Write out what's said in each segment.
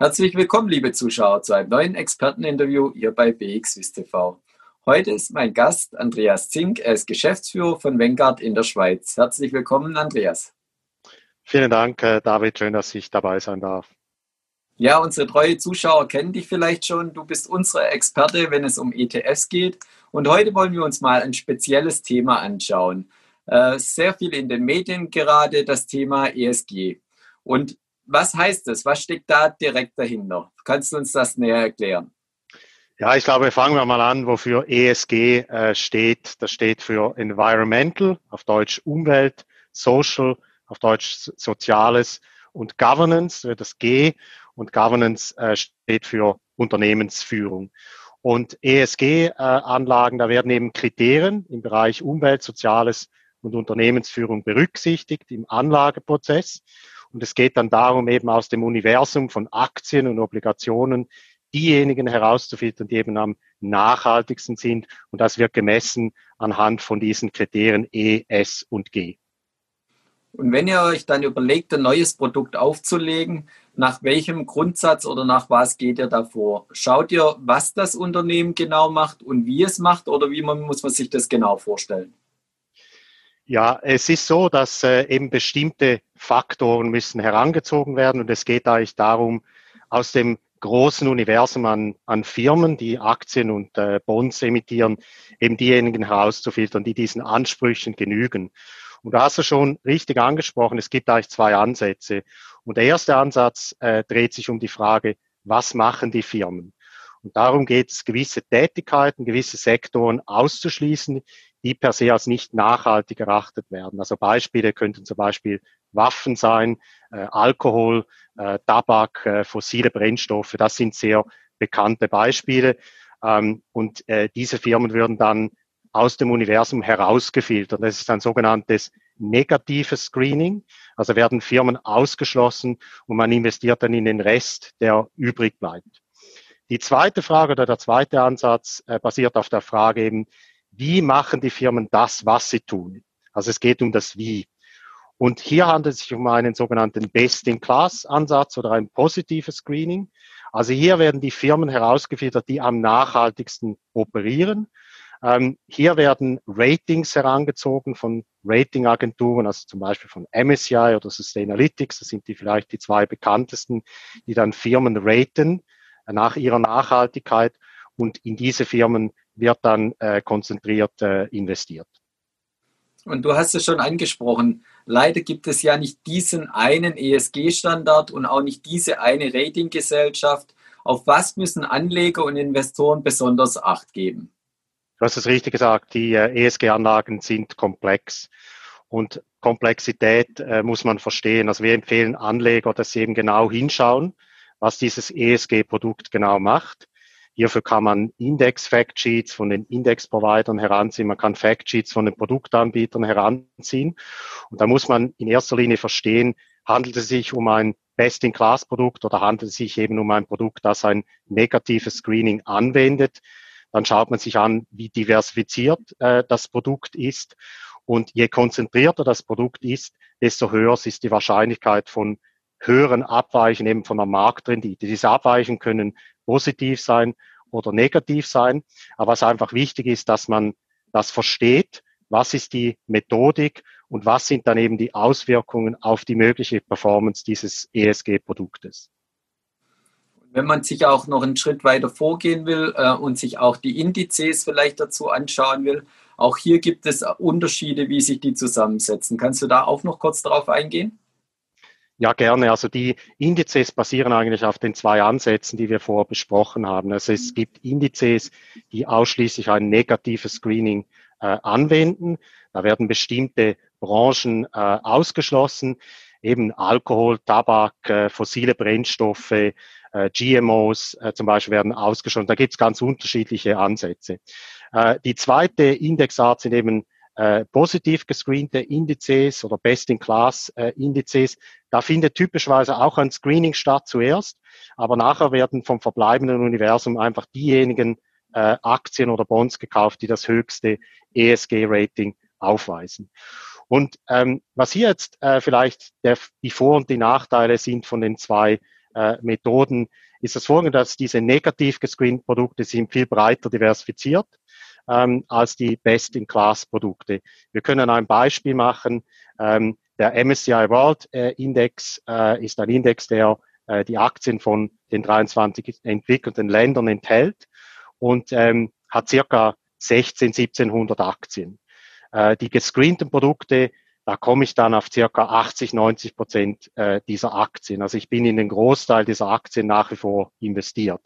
Herzlich willkommen, liebe Zuschauer, zu einem neuen Experteninterview hier bei BXWIS TV. Heute ist mein Gast Andreas Zink. Er ist Geschäftsführer von Vanguard in der Schweiz. Herzlich willkommen, Andreas. Vielen Dank, äh, David. Schön, dass ich dabei sein darf. Ja, unsere treue Zuschauer kennen dich vielleicht schon. Du bist unsere Experte, wenn es um ETFs geht. Und heute wollen wir uns mal ein spezielles Thema anschauen. Äh, sehr viel in den Medien gerade das Thema ESG. Und was heißt das? Was steckt da direkt dahinter? Kannst du uns das näher erklären? Ja, ich glaube, fangen wir mal an, wofür ESG äh, steht. Das steht für Environmental, auf Deutsch Umwelt, Social, auf Deutsch Soziales und Governance, das G. Und Governance äh, steht für Unternehmensführung. Und ESG-Anlagen, äh, da werden eben Kriterien im Bereich Umwelt, Soziales und Unternehmensführung berücksichtigt im Anlageprozess. Und es geht dann darum, eben aus dem Universum von Aktien und Obligationen diejenigen herauszufiltern, die eben am nachhaltigsten sind. Und das wird gemessen anhand von diesen Kriterien E, S und G. Und wenn ihr euch dann überlegt, ein neues Produkt aufzulegen, nach welchem Grundsatz oder nach was geht ihr davor? Schaut ihr, was das Unternehmen genau macht und wie es macht oder wie man, muss man sich das genau vorstellen? Ja, es ist so, dass äh, eben bestimmte Faktoren müssen herangezogen werden und es geht eigentlich darum, aus dem großen Universum an, an Firmen, die Aktien und äh, Bonds emittieren, eben diejenigen herauszufiltern, die diesen Ansprüchen genügen. Und da hast du schon richtig angesprochen, es gibt eigentlich zwei Ansätze. Und der erste Ansatz äh, dreht sich um die Frage, was machen die Firmen? Und darum geht es, gewisse Tätigkeiten, gewisse Sektoren auszuschließen, die per se als nicht nachhaltig erachtet werden. Also Beispiele könnten zum Beispiel Waffen sein, äh, Alkohol, äh, Tabak, äh, fossile Brennstoffe. Das sind sehr bekannte Beispiele. Ähm, und äh, diese Firmen würden dann aus dem Universum herausgefiltert. Das ist ein sogenanntes negatives Screening. Also werden Firmen ausgeschlossen und man investiert dann in den Rest, der übrig bleibt. Die zweite Frage oder der zweite Ansatz äh, basiert auf der Frage eben, wie machen die Firmen das, was sie tun? Also es geht um das Wie. Und hier handelt es sich um einen sogenannten Best-in-Class-Ansatz oder ein positives Screening. Also hier werden die Firmen herausgefiltert, die am nachhaltigsten operieren. Ähm, hier werden Ratings herangezogen von Ratingagenturen, also zum Beispiel von MSCI oder Sustainalytics. Das sind die vielleicht die zwei bekanntesten, die dann Firmen raten nach ihrer Nachhaltigkeit. Und in diese Firmen wird dann äh, konzentriert äh, investiert. Und du hast es schon angesprochen, leider gibt es ja nicht diesen einen ESG-Standard und auch nicht diese eine Ratinggesellschaft. Auf was müssen Anleger und Investoren besonders Acht geben? Du hast es richtig gesagt, die äh, ESG-Anlagen sind komplex. Und Komplexität äh, muss man verstehen. Also wir empfehlen Anleger, dass sie eben genau hinschauen, was dieses ESG-Produkt genau macht. Hierfür kann man Index-Factsheets von den Index-Providern heranziehen, man kann Factsheets von den Produktanbietern heranziehen. Und da muss man in erster Linie verstehen, handelt es sich um ein Best-in-Class-Produkt oder handelt es sich eben um ein Produkt, das ein negatives Screening anwendet. Dann schaut man sich an, wie diversifiziert äh, das Produkt ist. Und je konzentrierter das Produkt ist, desto höher ist die Wahrscheinlichkeit von höheren Abweichen eben von der Marktrendite. Diese Abweichen können positiv sein oder negativ sein. Aber was einfach wichtig ist, dass man das versteht, was ist die Methodik und was sind dann eben die Auswirkungen auf die mögliche Performance dieses ESG-Produktes. Wenn man sich auch noch einen Schritt weiter vorgehen will äh, und sich auch die Indizes vielleicht dazu anschauen will, auch hier gibt es Unterschiede, wie sich die zusammensetzen. Kannst du da auch noch kurz darauf eingehen? Ja, gerne. Also die Indizes basieren eigentlich auf den zwei Ansätzen, die wir vorher besprochen haben. Also es gibt Indizes, die ausschließlich ein negatives Screening äh, anwenden. Da werden bestimmte Branchen äh, ausgeschlossen, eben Alkohol, Tabak, äh, fossile Brennstoffe, äh, GMOs äh, zum Beispiel werden ausgeschlossen. Da gibt es ganz unterschiedliche Ansätze. Äh, die zweite Indexart sind eben äh, positiv gescreente Indizes oder Best-in-Class-Indizes. Äh, da findet typischerweise auch ein Screening statt zuerst, aber nachher werden vom verbleibenden Universum einfach diejenigen äh, Aktien oder Bonds gekauft, die das höchste ESG-Rating aufweisen. Und ähm, was hier jetzt äh, vielleicht der, die Vor- und die Nachteile sind von den zwei äh, Methoden ist das folgende, dass diese negativ gescreenten Produkte sind viel breiter diversifiziert ähm, als die Best-in-Class-Produkte. Wir können ein Beispiel machen. Ähm, der MSCI World äh, Index äh, ist ein Index, der äh, die Aktien von den 23 entwickelten Ländern enthält und ähm, hat circa 16, 1700 Aktien. Äh, die gescreenten Produkte, da komme ich dann auf circa 80, 90 Prozent äh, dieser Aktien. Also ich bin in den Großteil dieser Aktien nach wie vor investiert.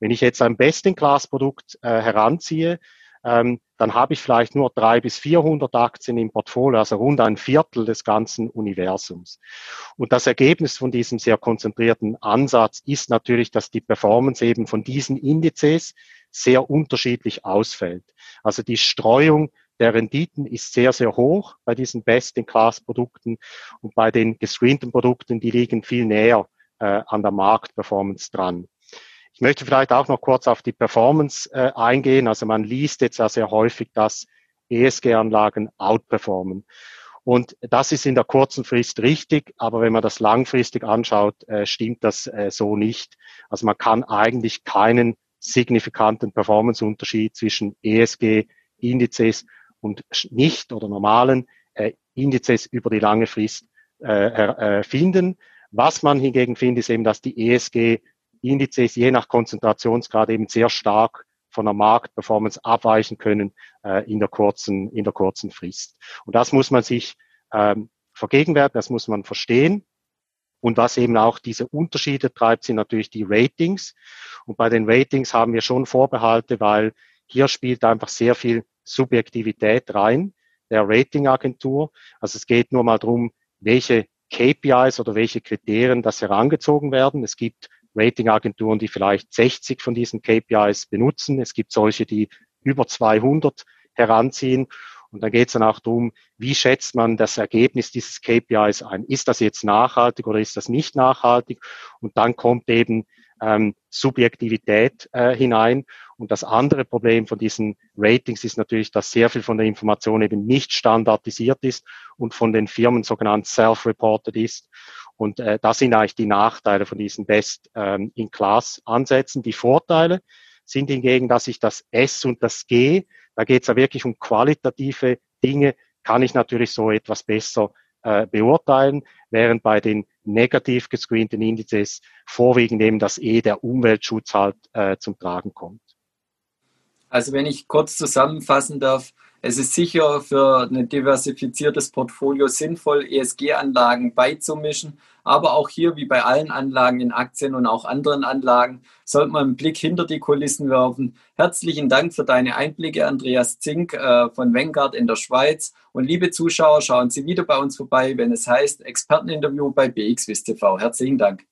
Wenn ich jetzt ein Best-in-Class-Produkt äh, heranziehe, ähm, dann habe ich vielleicht nur drei bis 400 Aktien im Portfolio, also rund ein Viertel des ganzen Universums. Und das Ergebnis von diesem sehr konzentrierten Ansatz ist natürlich, dass die Performance eben von diesen Indizes sehr unterschiedlich ausfällt. Also die Streuung der Renditen ist sehr, sehr hoch bei diesen Best-in-Class-Produkten und bei den gescreenten Produkten, die liegen viel näher äh, an der Marktperformance dran. Ich möchte vielleicht auch noch kurz auf die Performance äh, eingehen. Also man liest jetzt ja sehr häufig, dass ESG-Anlagen outperformen. Und das ist in der kurzen Frist richtig, aber wenn man das langfristig anschaut, äh, stimmt das äh, so nicht. Also man kann eigentlich keinen signifikanten Performance-Unterschied zwischen ESG-Indizes und nicht oder normalen äh, Indizes über die lange Frist äh, äh, finden. Was man hingegen findet, ist eben, dass die ESG Indizes je nach Konzentrationsgrad eben sehr stark von der Marktperformance abweichen können äh, in, der kurzen, in der kurzen Frist. Und das muss man sich ähm, vergegenwärtigen, das muss man verstehen. Und was eben auch diese Unterschiede treibt, sind natürlich die Ratings. Und bei den Ratings haben wir schon Vorbehalte, weil hier spielt einfach sehr viel Subjektivität rein der Ratingagentur. Also es geht nur mal darum, welche KPIs oder welche Kriterien das herangezogen werden. Es gibt Ratingagenturen, die vielleicht 60 von diesen KPIs benutzen. Es gibt solche, die über 200 heranziehen. Und dann geht es dann auch darum, wie schätzt man das Ergebnis dieses KPIs ein? Ist das jetzt nachhaltig oder ist das nicht nachhaltig? Und dann kommt eben ähm, Subjektivität äh, hinein. Und das andere Problem von diesen Ratings ist natürlich, dass sehr viel von der Information eben nicht standardisiert ist und von den Firmen sogenannt self-reported ist. Und äh, das sind eigentlich die Nachteile von diesen Best-in-Class-Ansätzen. Ähm, die Vorteile sind hingegen, dass ich das S und das G, da geht es ja wirklich um qualitative Dinge, kann ich natürlich so etwas besser äh, beurteilen, während bei den negativ gescreenten Indizes vorwiegend eben das E, der Umweltschutz halt äh, zum Tragen kommt. Also wenn ich kurz zusammenfassen darf, es ist sicher für ein diversifiziertes Portfolio sinnvoll, ESG-Anlagen beizumischen. Aber auch hier, wie bei allen Anlagen in Aktien und auch anderen Anlagen, sollte man einen Blick hinter die Kulissen werfen. Herzlichen Dank für deine Einblicke, Andreas Zink äh, von Vanguard in der Schweiz. Und liebe Zuschauer, schauen Sie wieder bei uns vorbei, wenn es heißt Experteninterview bei BXWIST TV. Herzlichen Dank.